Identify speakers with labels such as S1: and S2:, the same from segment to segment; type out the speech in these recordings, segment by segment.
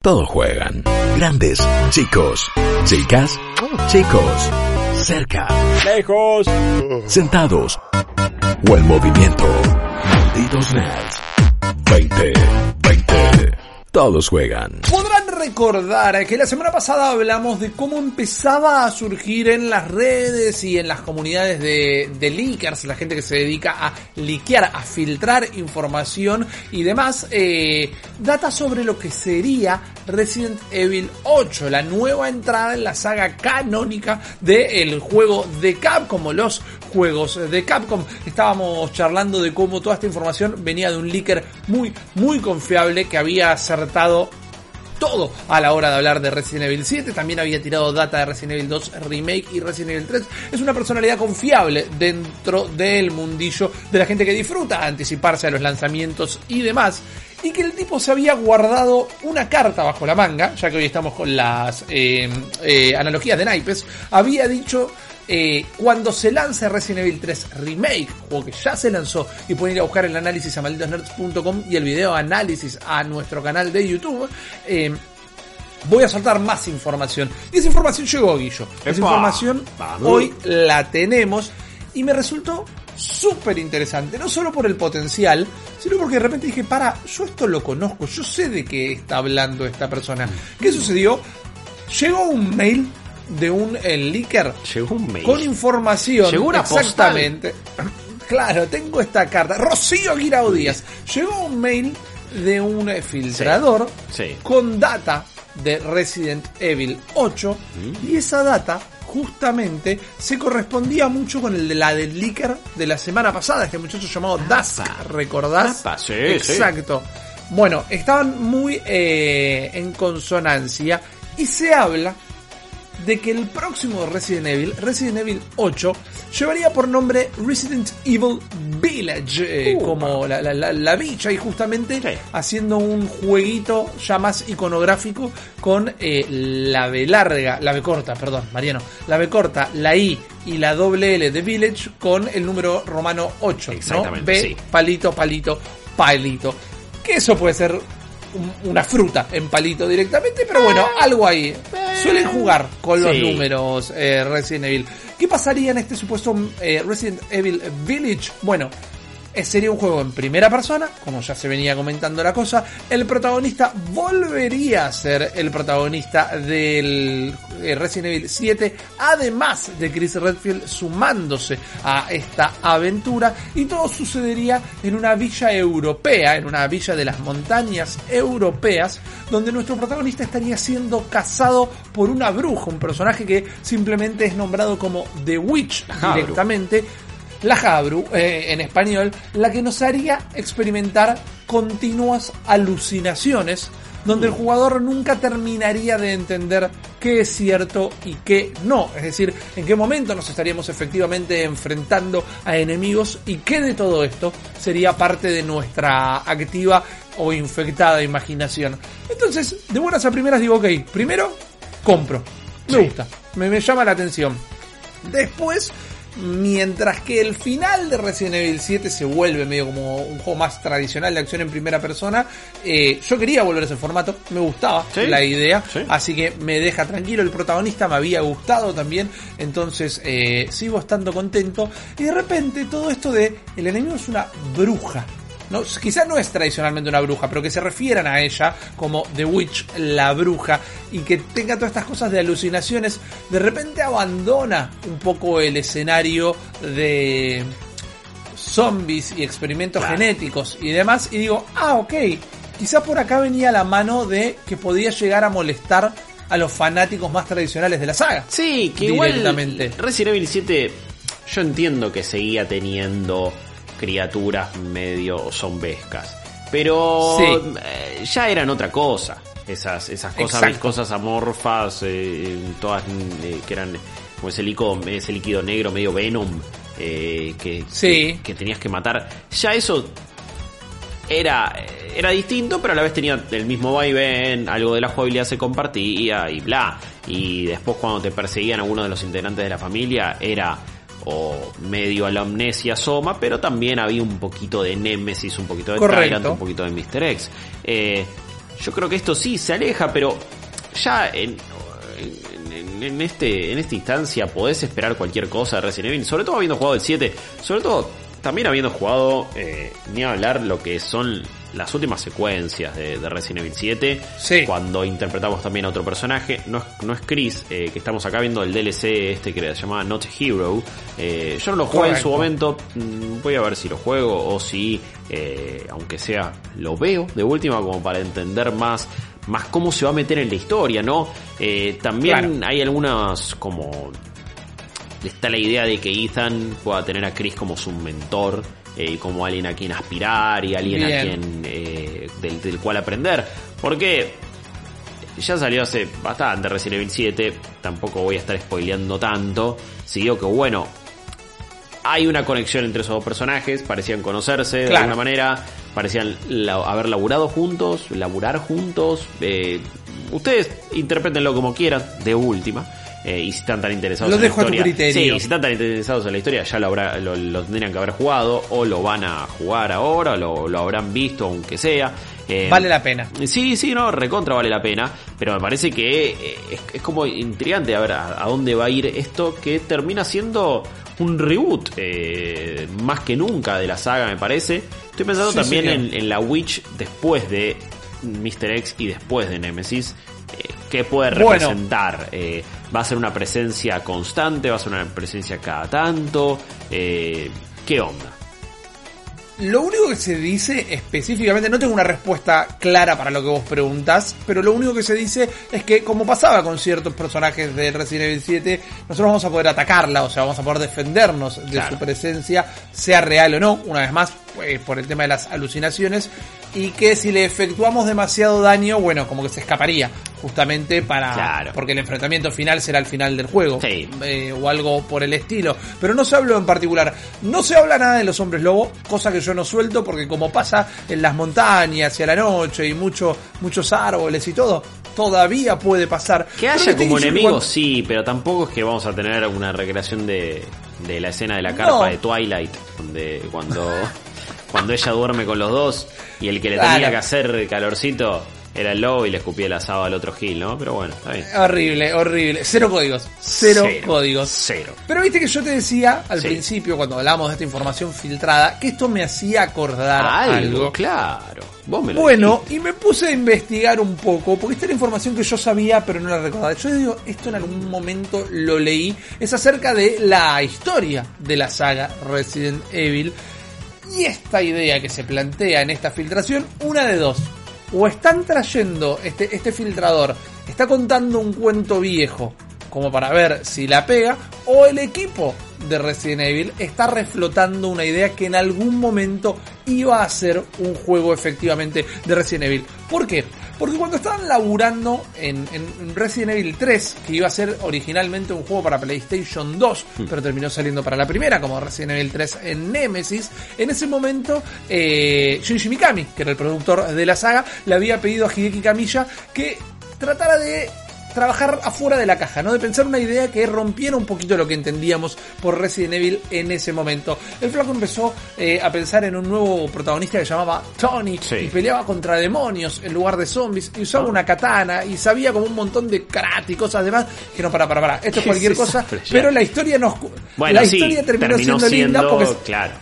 S1: Todos juegan. Grandes, chicos, chicas, chicos, cerca,
S2: Lejos.
S1: sentados o en movimiento. Malditos nerds. 20, 20. Todos juegan.
S2: Podrán recordar que la semana pasada hablamos de cómo empezaba a surgir en las redes y en las comunidades de, de leakers, la gente que se dedica a liquear, a filtrar información y demás, eh, data sobre lo que sería Resident Evil 8, la nueva entrada en la saga canónica del juego de Capcom los juegos de Capcom. Estábamos charlando de cómo toda esta información venía de un leaker muy, muy confiable que había acertado todo a la hora de hablar de Resident Evil 7. También había tirado data de Resident Evil 2 Remake y Resident Evil 3. Es una personalidad confiable dentro del mundillo de la gente que disfruta anticiparse a los lanzamientos y demás. Y que el tipo se había guardado una carta bajo la manga, ya que hoy estamos con las eh, eh, analogías de naipes. Había dicho eh, cuando se lance Resident Evil 3 Remake, juego que ya se lanzó, y pueden ir a buscar el análisis a malditosnerds.com y el video análisis a nuestro canal de YouTube, eh, voy a soltar más información. Y esa información llegó, Guillo. Esa
S3: Epa.
S2: información
S3: Vamos.
S2: hoy la tenemos y me resultó súper interesante, no solo por el potencial, sino porque de repente dije, para, yo esto lo conozco, yo sé de qué está hablando esta persona. ¿Qué sucedió? Llegó un mail de un leaker
S3: Llegó un mail.
S2: con información.
S3: Llegó una postal.
S2: Exactamente. Claro, tengo esta carta. Rocío Guirao Díaz. Llegó un mail de un eh, filtrador
S3: Sí.
S2: con data de Resident Evil 8
S3: Mm.
S2: y esa data justamente se correspondía mucho con el de la del leaker de la semana pasada, este muchacho llamado Dusk, ¿recordás?
S3: Apa, sí,
S2: Exacto. Bueno, estaban muy eh, en consonancia y se habla de que el próximo Resident Evil, Resident Evil 8, llevaría por nombre Resident Evil Village, eh,
S3: Uh,
S2: como la, la, la, la bicha, y justamente
S3: Sí.
S2: haciendo un jueguito ya más iconográfico con eh, la B larga, la B corta, perdón, Mariano, la B corta, la I y la doble L de Village con el número romano 8, ¿no?
S3: Exactamente,
S2: B,
S3: sí.
S2: palito, palito, palito. Que eso puede ser un- una fruta en palito directamente, pero bueno, algo ahí. Suelen jugar con los
S3: Sí.
S2: números eh, Resident Evil. ¿Qué pasaría en este supuesto eh, Resident Evil Village? Bueno, sería un juego en primera persona, como ya se venía comentando la cosa. El protagonista volvería a ser el protagonista del eh, Resident Evil 7, además de Chris Redfield sumándose a esta aventura. Y todo sucedería en una villa europea, en una villa de las montañas europeas, donde nuestro protagonista estaría siendo cazado por una bruja, un personaje que simplemente es nombrado como The Witch directamente la Jabru, eh, en español, la que nos haría experimentar continuas alucinaciones, donde el jugador nunca terminaría de entender qué es cierto y qué no. Es decir, en qué momento nos estaríamos efectivamente enfrentando a enemigos y qué de todo esto sería parte de nuestra activa o infectada imaginación. Entonces, de buenas a primeras digo, ok, primero, compro. Me
S3: Sí.
S2: gusta, me, me llama la atención. Después, mientras que el final de Resident Evil 7 se vuelve medio como un juego más tradicional de acción en primera persona, eh, yo quería volver a ese formato, me gustaba
S3: Sí,
S2: la idea,
S3: sí.
S2: así que me deja tranquilo, el protagonista me había gustado también, entonces eh, sigo estando contento y de repente todo esto de el enemigo es una bruja. No, quizás no es tradicionalmente una bruja, pero que se refieran a ella como The Witch, la bruja, y que tenga todas estas cosas de alucinaciones, de repente abandona un poco el escenario de zombies y experimentos
S3: Claro.
S2: genéticos y demás, y digo, ah, ok, quizás por acá venía la mano de que podía llegar a molestar a los fanáticos más tradicionales de la saga.
S3: Sí, que igual
S2: Directamente.
S3: Resident Evil 7 yo entiendo que seguía teniendo criaturas medio zombescas, pero
S2: Sí.
S3: eh, ya eran otra cosa. Esas, esas cosas
S2: Exacto.
S3: viscosas amorfas, eh, todas eh, que eran como ese líquido, ese líquido negro medio Venom eh, que,
S2: Sí.
S3: que, que tenías que matar. Ya eso era, era distinto, pero a la vez tenía el mismo vaivén, algo de la jugabilidad se compartía y bla. Y después cuando te perseguían algunos de los integrantes de la familia era o medio a la amnesia Soma, pero también había un poquito de Nemesis, un poquito de
S2: Correcto.
S3: Tyrant, un poquito de Mr. X. Eh, yo creo que esto sí se aleja, pero ya en, en, en este, en esta instancia podés esperar cualquier cosa de Resident Evil, sobre todo habiendo jugado el 7, sobre todo también habiendo jugado, eh, ni hablar lo que son las últimas secuencias de, de Resident Evil 7,
S2: Sí.
S3: cuando interpretamos también a otro personaje, no es, no es Chris, eh, que estamos acá viendo el DLC este que se llama Not Hero, Eh, yo no lo jugué en su momento, mm, voy a ver si lo juego o si, eh, aunque sea, lo veo de última como para entender más más cómo se va a meter en la historia, ¿no? También
S2: Claro.
S3: hay algunas como está la idea de que Ethan pueda tener a Chris como su mentor eh, y como alguien a quien aspirar y alguien a quien eh, del, del cual aprender. Porque ya salió hace bastante Resident Evil 7, tampoco voy a estar spoileando tanto. Si digo que bueno, hay una conexión entre esos dos personajes, parecían conocerse de alguna manera, parecían la- haber laburado juntos, laburar juntos. eh, ustedes interpretenlo como quieran, de última. Eh, y si están tan interesados en la
S2: a tu
S3: historia.
S2: criterio.
S3: Sí, si están tan interesados en la historia, ya lo, habrá, lo, lo tendrían que haber jugado, o lo van a jugar ahora, o lo, lo habrán visto, aunque sea. Eh,
S2: Vale la pena.
S3: Sí, sí, no, recontra vale la pena, pero me parece que eh, es, es como intrigante a ver a, a dónde va a ir esto que termina siendo un reboot eh, más que nunca de la saga, me parece. Estoy pensando
S2: Sí,
S3: también en, en la Witch después de Mr. X y después de Nemesis. Eh, ¿Qué puede representar? ¿Va a ser una presencia constante? ¿Va a ser una presencia cada tanto? Eh, ¿Qué onda?
S2: Lo único que se dice específicamente, no tengo una respuesta clara para lo que vos preguntás, pero lo único que se dice es que, como pasaba con ciertos personajes de Resident Evil 7, nosotros vamos a poder atacarla, o sea, vamos a poder defendernos de
S3: Claro.
S2: su presencia, sea real o no, una vez más, eh, por el tema de las alucinaciones, y que si le efectuamos demasiado daño, bueno, como que se escaparía, justamente para...
S3: Claro.
S2: Porque el enfrentamiento final será el final del juego,
S3: Sí.
S2: eh, o algo por el estilo. Pero no se habló en particular. No se habla nada de los hombres lobo, cosa que yo no suelto porque como pasa en las montañas y a la noche y mucho, muchos árboles y todo, todavía puede pasar.
S3: Que haya como enemigos,
S2: cuando-
S3: sí, pero tampoco es que vamos a tener una recreación de, de la escena de la carpa
S2: No.
S3: de Twilight, donde cuando, cuando ella duerme con los dos y el que le
S2: Claro.
S3: tenía que hacer calorcito era el lobo y le escupía el asado al otro Gil, ¿no? Pero bueno, está bien.
S2: Horrible, horrible. Cero códigos. Cero, códigos.
S3: Cero.
S2: Pero viste que yo te decía al
S3: Sí.
S2: principio, cuando hablábamos de esta información filtrada, que esto me hacía acordar
S3: Algo,
S2: algo.
S3: claro. Vos me lo
S2: Bueno,
S3: dijiste.
S2: y me puse a investigar un poco, porque esta era información que yo sabía, pero no la recordaba. Yo digo, esto en algún momento lo leí, es acerca de la historia de la saga Resident Evil. Y esta idea que se plantea en esta filtración, una de dos. O están trayendo, este, este filtrador está contando un cuento viejo, como para ver si la pega, o el equipo de Resident Evil está reflotando una idea que en algún momento iba a ser un juego efectivamente de Resident Evil. ¿Por qué? Porque cuando estaban laburando en, en Resident Evil 3, que iba a ser originalmente un juego para PlayStation 2, pero terminó saliendo para la primera, como Resident Evil 3 en Nemesis, en ese momento eh, Shinji Mikami, que era el productor de la saga, le había pedido a Hideki Kamiya que tratara de trabajar afuera de la caja, ¿no? De pensar una idea que rompiera un poquito lo que entendíamos por Resident Evil en ese momento. El flaco empezó eh, a pensar en un nuevo protagonista que se llamaba Tony
S3: Sí.
S2: y peleaba contra demonios en lugar de zombies y usaba una katana y sabía como un montón de karate y cosas demás. Que no, para, para, para, esto es
S3: ¿Qué
S2: cualquier cosa, pero la historia nos...
S3: Bueno,
S2: la
S3: sí,
S2: historia terminó, siendo, linda porque
S3: claro.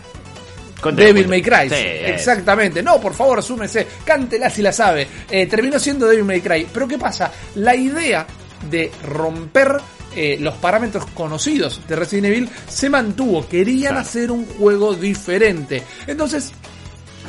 S3: Cuéntame,
S2: Devil. May Cry.
S3: Sí, es.
S2: Exactamente. No, por favor, súmese. Cántela si la sabe. Eh, terminó siendo Devil May Cry. Pero ¿qué pasa? La idea de romper eh, los parámetros conocidos de Resident Evil se mantuvo. Querían
S3: Claro.
S2: hacer un juego diferente. Entonces,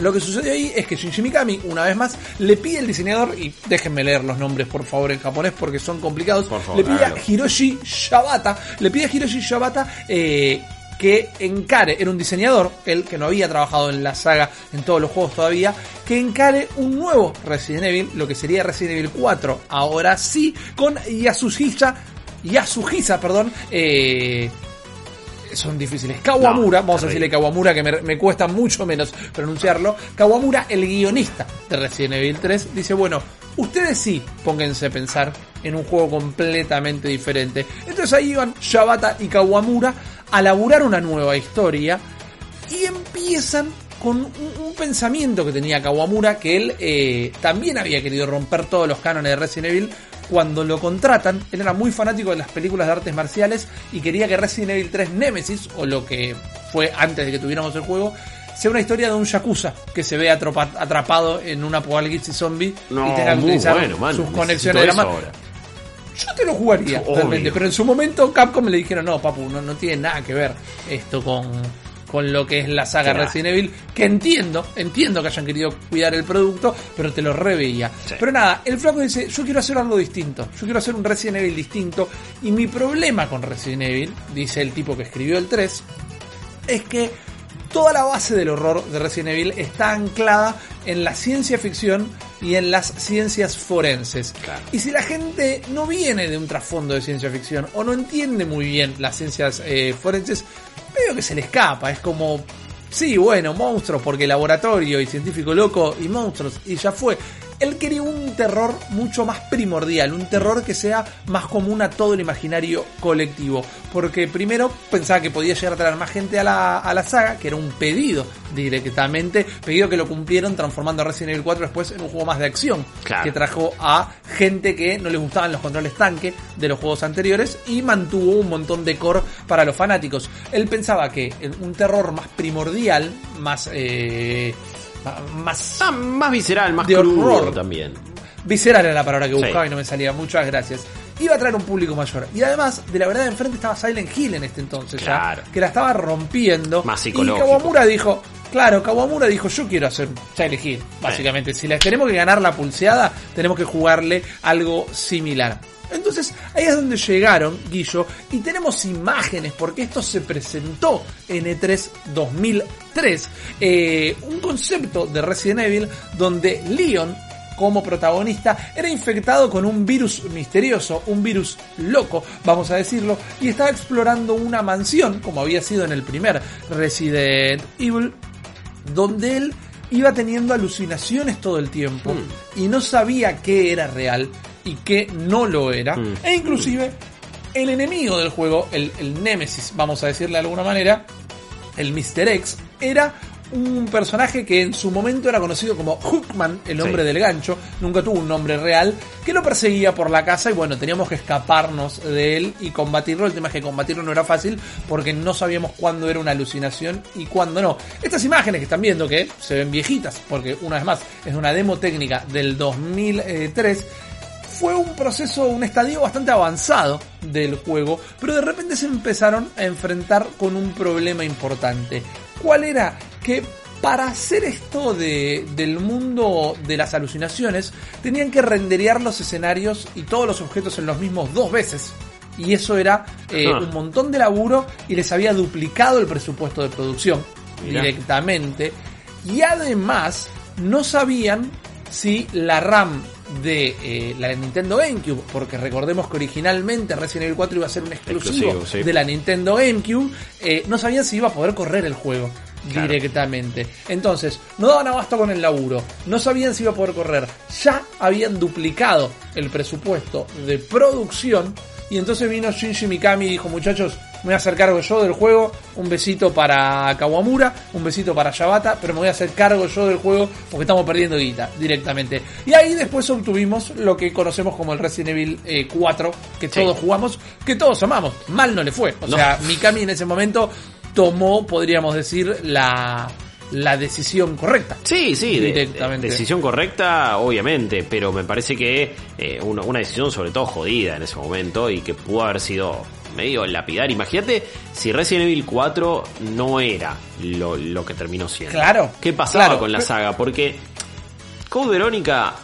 S2: lo que sucedió ahí es que Shinji Mikami, una vez más, le pide al diseñador, y déjenme leer los nombres por favor en japonés porque son complicados,
S3: favor,
S2: le pide a. Hiroshi Shibata, le pide a Hiroshi Shibata eh, que encare, era un diseñador, él que no había trabajado en la saga, en todos los juegos todavía, que encare un nuevo Resident Evil, lo que sería Resident Evil 4, ahora sí, con Yasuhisa, Yasuhisa, perdón, eh, son difíciles. Kawamura,
S3: No,
S2: vamos a decirle Kawamura, que me, me cuesta mucho menos pronunciarlo. Kawamura, el guionista de Resident Evil 3, dice, bueno, ustedes sí pónganse a pensar en un juego completamente diferente. Entonces ahí iban Shabata y Kawamura a laburar una nueva historia y empiezan con un, un pensamiento que tenía Kawamura, que él eh, también había querido romper todos los cánones de Resident Evil. Cuando lo contratan, él era muy fanático de las películas de artes marciales y quería que Resident Evil 3 Nemesis, o lo que fue antes de que tuviéramos el juego, sea una historia de un yakuza que se ve atrapado en un apocalipsis zombie
S3: No,
S2: y tenga que utilizar
S3: bueno, man.
S2: sus conexiones de la mano. Yo te lo jugaría
S3: Obvio.
S2: realmente, pero en su momento Capcom le dijeron, no, papu, no, no tiene nada que ver esto con, con lo que es la saga
S3: Claro.
S2: Resident Evil, que entiendo, entiendo que hayan querido cuidar el producto, pero te lo reveía.
S3: Sí.
S2: Pero nada, el flaco dice, yo quiero hacer algo distinto, yo quiero hacer un Resident Evil distinto, y mi problema con Resident Evil, dice el tipo que escribió el 3, es que toda la base del horror de Resident Evil está anclada en la ciencia ficción y en las ciencias forenses.
S3: Claro.
S2: Y si la gente no viene de un trasfondo de ciencia ficción o no entiende muy bien las ciencias eh, forenses, medio que se le escapa. Es como, sí, bueno, monstruos, porque laboratorio y científico loco y monstruos, y ya fue. Él quería un terror mucho más primordial, un terror que sea más común a todo el imaginario colectivo. Porque primero pensaba que podía llegar a traer más gente a la, a la saga, que era un pedido directamente, pedido que lo cumplieron transformando Resident Evil 4 después en un juego más de acción,
S3: Claro.
S2: que trajo a gente que no les gustaban los controles tanque de los juegos anteriores y mantuvo un montón de core para los fanáticos. Él pensaba que un terror más primordial, más... eh, más
S3: Ah, más visceral, más
S2: De
S3: crudo
S2: horror.
S3: también.
S2: Visceral era la palabra que
S3: Sí.
S2: buscaba y no me salía. Muchas gracias. Iba a traer un público mayor. Y además, de la verdad, enfrente estaba Silent Hill en este entonces
S3: Claro.
S2: ya. Que la estaba rompiendo.
S3: Más
S2: y
S3: psicológico.
S2: Kawamura dijo. Claro, Kawamura dijo, yo quiero hacer Silent Hill, básicamente. Si les tenemos que ganar la pulseada, tenemos que jugarle algo similar. Entonces, ahí es donde llegaron, Guillo, y tenemos imágenes, porque esto se presentó en E E3 2003. eh, un concepto de Resident Evil donde Leon, como protagonista, era infectado con un virus misterioso, un virus loco, vamos a decirlo, y estaba explorando una mansión, como había sido en el primer Resident Evil, donde él iba teniendo alucinaciones todo el tiempo
S3: Mm.
S2: y no sabía qué era real y qué no lo era.
S3: Mm.
S2: E inclusive el enemigo del juego, el, el Némesis, vamos a decirle de alguna manera, el Mr. X, era un personaje que en su momento era conocido como Hookman, el hombre
S3: Sí.
S2: del gancho, nunca tuvo un nombre real, que lo perseguía por la casa y bueno, teníamos que escaparnos de él y combatirlo. El tema es que combatirlo no era fácil porque no sabíamos cuándo era una alucinación y cuándo no. Estas imágenes que están viendo que se ven viejitas, porque una vez más es una demo técnica del 2003, fue un proceso, un estadio bastante avanzado del juego, pero de repente se empezaron a enfrentar con un problema importante. ¿Cuál era? Que para hacer esto de, del mundo de las alucinaciones, tenían que renderear los escenarios y todos los objetos en los mismos dos veces. Y eso era eh,
S3: Ah.
S2: un montón de laburo y les había duplicado el presupuesto de producción
S3: Mirá.
S2: directamente. Y además no sabían si la RAM de eh, la Nintendo GameCube, porque recordemos que originalmente Resident Evil 4 iba a ser un exclusivo,
S3: Exclusivo, sí.
S2: de la Nintendo GameCube, eh, no sabían si iba a poder correr el juego
S3: Claro.
S2: directamente. Entonces, no daban abasto con el laburo, no sabían si iba a poder correr, ya habían duplicado el presupuesto de producción y entonces vino Shinji Mikami y dijo, muchachos, me voy a hacer cargo yo del juego, un besito para Kawamura, un besito para Yabata, pero me voy a hacer cargo yo del juego porque estamos perdiendo guita directamente. Y ahí después obtuvimos lo que conocemos como el Resident Evil eh, 4, que
S3: Sí.
S2: todos jugamos, que todos amamos. Mal no le fue. O
S3: No.
S2: sea, Mikami en ese momento tomó, podríamos decir, la, la decisión correcta.
S3: Sí, sí, de-
S2: Directamente.
S3: de- decisión correcta, obviamente, pero me parece que eh, una, una decisión sobre todo jodida en ese momento y que pudo haber sido medio lapidar. Imagínate si Resident Evil 4 no era lo, lo que terminó siendo.
S2: Claro,
S3: ¿Qué pasaba
S2: claro.
S3: con la saga? Porque Code Verónica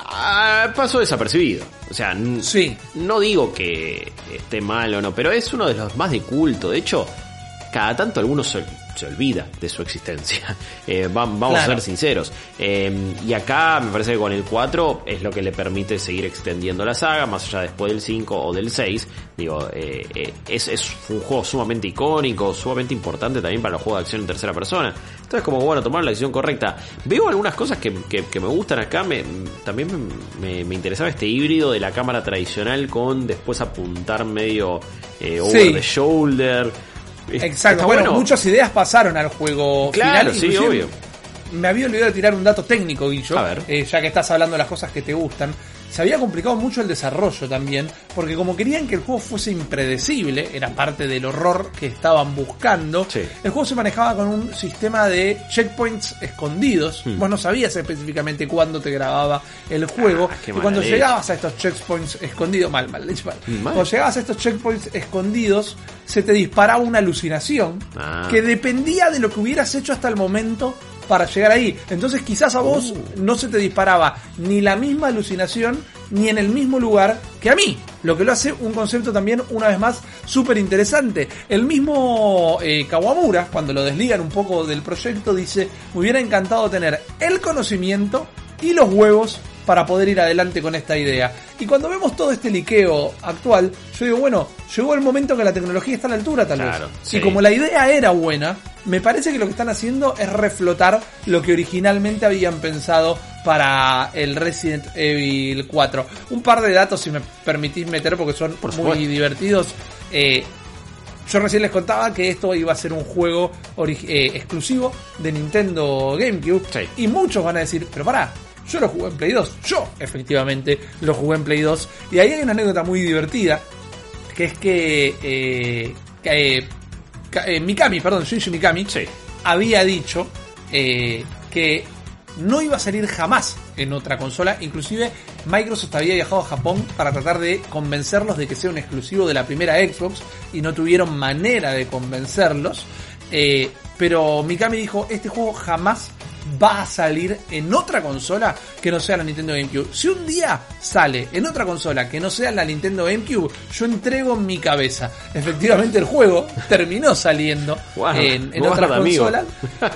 S3: ah, pasó desapercibido. O sea,
S2: Sí.
S3: no digo que esté mal o no, pero es uno de los más de culto. De hecho, cada tanto algunos se, olvida de su existencia. Eh, va- vamos
S2: Claro.
S3: a ser sinceros. Eh, y acá me parece que con el 4 es lo que le permite seguir extendiendo la saga, más allá después del 5 o del 6. Digo, eh, es, es un juego sumamente icónico, sumamente importante también para los juegos de acción en tercera persona. Entonces, como bueno, tomar la decisión correcta. Veo algunas cosas que, que- que me gustan acá. Me, también me, me- me interesaba este híbrido de la cámara tradicional con después apuntar medio over
S2: Sí.
S3: the shoulder.
S2: Exacto, bueno, muchas ideas pasaron al juego
S3: Claro,
S2: final.
S3: sí, obvio.
S2: Me había olvidado de tirar un dato técnico, Guillo,
S3: A ver.
S2: eh, ya que estás hablando de las cosas que te gustan. Se había complicado mucho el desarrollo también, porque como querían que el juego fuese impredecible, era parte del horror que estaban buscando,
S3: Sí.
S2: el juego se manejaba con un sistema de checkpoints escondidos.
S3: Hmm.
S2: Vos no sabías específicamente cuándo te grababa el juego.
S3: Ah,
S2: y cuando
S3: leche.
S2: llegabas a estos checkpoints escondidos, mal, mal, leche, mal.
S3: Mal.
S2: Cuando llegabas a estos checkpoints escondidos, se te disparaba una alucinación
S3: Ah.
S2: que dependía de lo que hubieras hecho hasta el momento para llegar ahí. Entonces quizás a vos
S3: Uh.
S2: no se te disparaba ni la misma alucinación ni en el mismo lugar que a mí. Lo que lo hace un concepto también, una vez más, súper interesante. El mismo eh, Kawamura, cuando lo desligan un poco del proyecto, dice, me hubiera encantado tener el conocimiento y los huevos para poder ir adelante con esta idea. Y cuando vemos todo este liqueo actual, yo digo, bueno, llegó el momento que la tecnología está a la altura tal
S3: Claro,
S2: vez.
S3: sí.
S2: Y como la idea era buena, me parece que lo que están haciendo es reflotar lo que originalmente habían pensado para el Resident Evil 4. Un par de datos, si me permitís meter, porque son
S3: Por
S2: muy divertidos. Eh, yo recién les contaba que esto iba a ser un juego eh, exclusivo de Nintendo GameCube.
S3: Sí.
S2: Y muchos van a decir, pero pará, yo lo jugué en Play 2. Yo, efectivamente, lo jugué en Play 2. Y ahí hay una anécdota muy divertida, que es que, eh, que, eh, Ka- Mikami, perdón, Shinji Mikami,
S3: Sí.
S2: había dicho eh, que no iba a salir jamás en otra consola. Inclusive Microsoft había viajado a Japón para tratar de convencerlos de que sea un exclusivo de la primera Xbox y no tuvieron manera de convencerlos. Eh, pero Mikami dijo, este juego jamás va a salir en otra consola que no sea la Nintendo GameCube. Si un día sale en otra consola que no sea la Nintendo GameCube, yo entrego mi cabeza. Efectivamente el juego terminó saliendo en, en
S3: amigo.
S2: consolas.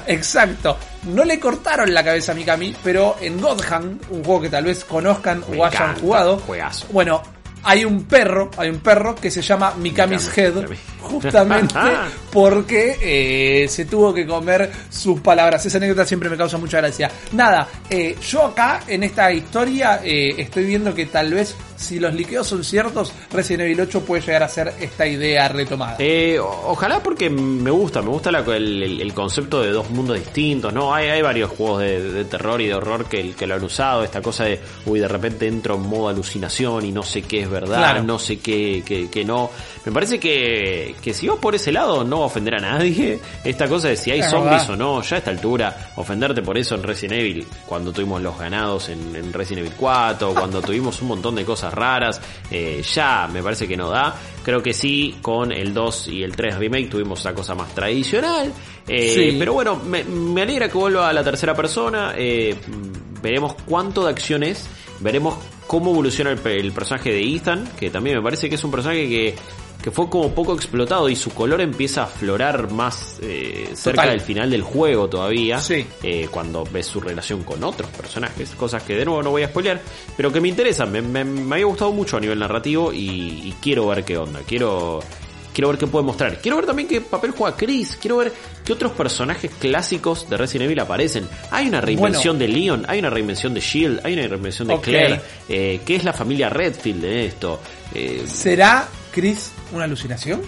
S2: Exacto. No le cortaron la cabeza a Mikami, pero en God Hand, un juego que tal vez conozcan
S3: Me
S2: o hayan
S3: encanta,
S2: jugado,
S3: juegazo.
S2: bueno, hay un perro, hay un perro que se llama Mikami's
S3: Mikami,
S2: Head,
S3: Mikami.
S2: Justamente porque eh, se tuvo que comer sus palabras. Esa anécdota siempre me causa mucha gracia. Nada, eh, yo acá en esta historia eh, estoy viendo que tal vez si los liqueos son ciertos, Resident Evil 8 puede llegar a ser esta idea retomada.
S3: Ojalá porque me gusta, me gusta la- el, el- el concepto de dos mundos distintos, ¿no? Hay, hay varios juegos de, de terror y de horror que, que lo han usado, esta cosa de, uy, de repente entro en modo alucinación y no sé qué es verdad,
S2: Claro.
S3: no sé qué, qué, qué no. Me parece que, que si vas por ese lado no va a ofender a nadie. Esta cosa de si hay
S2: Es
S3: zombies
S2: verdad.
S3: o no, ya a esta altura, ofenderte por eso en Resident Evil, cuando tuvimos los ganados en, en Resident Evil 4, cuando tuvimos un montón de cosas raras, eh, ya me parece que no da. Creo que sí, con el 2 y el 3 remake tuvimos esa cosa más tradicional. Eh,
S2: Sí.
S3: Pero bueno, me, me alegra que vuelva a la tercera persona. eh, veremos cuánto de acción es. Veremos cómo evoluciona el, el personaje de Ethan, que también me parece que es un personaje que, que fue como poco explotado y su color empieza a aflorar más eh, cerca
S2: Total.
S3: del final del juego todavía.
S2: Sí.
S3: eh, cuando ves su relación con otros personajes, cosas que de nuevo no voy a spoilear, pero que me interesan. Me, me- me había gustado mucho a nivel narrativo y, y quiero ver qué onda. Quiero quiero ver qué puede mostrar. Quiero ver también qué papel juega Chris. Quiero ver qué otros personajes clásicos de Resident Evil aparecen. Hay una reinvención de Leon, hay una reinvención de Shield, hay una reinvención de. Claire. Eh, ¿Qué es la familia Redfield en esto? Eh,
S2: ¿Será, Chris, una alucinación?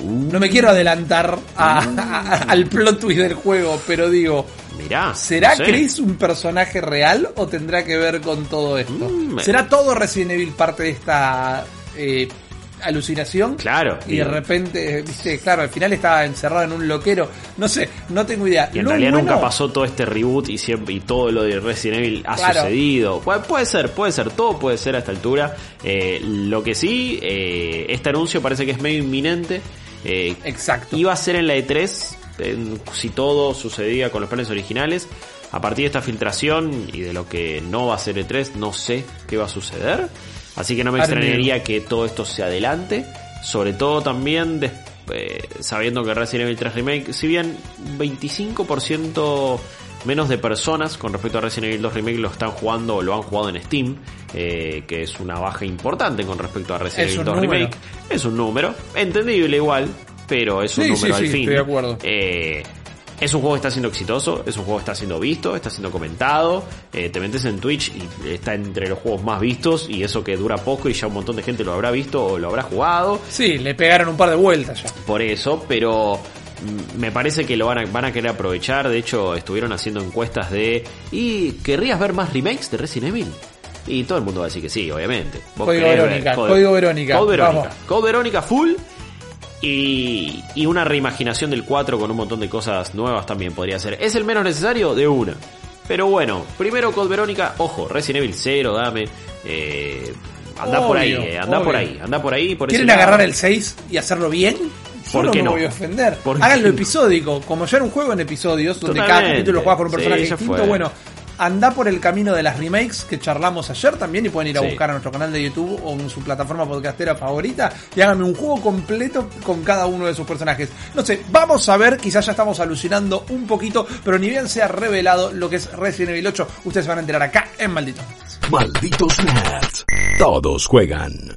S3: uh,
S2: No me quiero adelantar a- a- al plot twist del juego, pero digo,
S3: mirá.
S2: ¿será
S3: no sé.
S2: Chris un personaje real o tendrá que ver con todo esto?
S3: Mm,
S2: ¿Será todo Resident Evil parte de esta eh, alucinación?
S3: Claro.
S2: Y de repente, viste, claro, al final estaba encerrado en un loquero. No sé, no tengo idea.
S3: Y en
S2: Lo
S3: realidad
S2: bueno-
S3: nunca pasó todo este reboot y siempre y todo lo de Resident Evil ha
S2: Claro.
S3: sucedido. Puede, puede ser, puede ser, todo puede ser a esta altura. Eh, lo que sí, eh, este anuncio parece que es medio inminente. Eh,
S2: Exacto.
S3: Iba a ser en la E3, en- si todo sucedía con los planes originales. A partir de esta filtración y de lo que no va a ser E3, no sé qué va a suceder. Así que no me extrañaría que todo esto se adelante. Sobre todo también des- eh, sabiendo que Resident Evil 3 Remake, si bien 25% menos de personas con respecto a Resident Evil 2 Remake lo están jugando o lo han jugado en Steam, eh, que es una baja importante con respecto a Resident
S2: Es
S3: Evil
S2: un
S3: 2
S2: número.
S3: Remake. Es un número, entendible igual, pero es un
S2: Sí,
S3: número
S2: sí,
S3: al
S2: sí,
S3: fin.
S2: estoy de acuerdo.
S3: Eh, es un juego que está siendo exitoso, es un juego que está siendo visto, está siendo comentado. eh, te metes en Twitch y está entre los juegos más vistos y eso que dura poco y ya un montón de gente lo habrá visto o lo habrá jugado.
S2: Sí, le pegaron un par de vueltas ya.
S3: Por eso, pero mm, me parece que lo van a, van a querer aprovechar. De hecho, estuvieron haciendo encuestas de ¿y querrías ver más remakes de Resident Evil? Y todo el mundo va a decir que sí, obviamente.
S2: Código
S3: ver-
S2: Verónica, Código Verónica,
S3: Code Verónica. Code Verónica full. Y, y una reimaginación del 4 con un montón de cosas nuevas también podría ser. ¿Es el menos necesario? De una. Pero bueno, primero Code Verónica, ojo, Resident Evil 0, dame. Eh, anda por ahí, eh, anda
S2: obvio.
S3: por ahí, anda por ahí. Por ese
S2: ¿Quieren
S3: lado.
S2: agarrar el 6 y hacerlo bien? Yo
S3: ¿Por
S2: no me
S3: no?
S2: voy a ofender.
S3: ¿Por qué
S2: Háganlo
S3: no?
S2: episódico, como ya era un juego en episodios, donde cada
S3: Totalmente.
S2: capítulo juega por un
S3: Sí,
S2: personaje
S3: ya
S2: distinto.
S3: fue.
S2: Bueno, anda por el camino de las remakes que charlamos ayer también y pueden ir a
S3: Sí.
S2: buscar a nuestro canal de YouTube o en su plataforma podcastera favorita y háganme un juego completo con cada uno de sus personajes. No sé, vamos a ver, quizás ya estamos alucinando un poquito, pero ni bien se ha revelado lo que es Resident Evil 8, ustedes se van a enterar acá en Maldito.
S1: Malditos nerds. Todos juegan.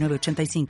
S4: 906985.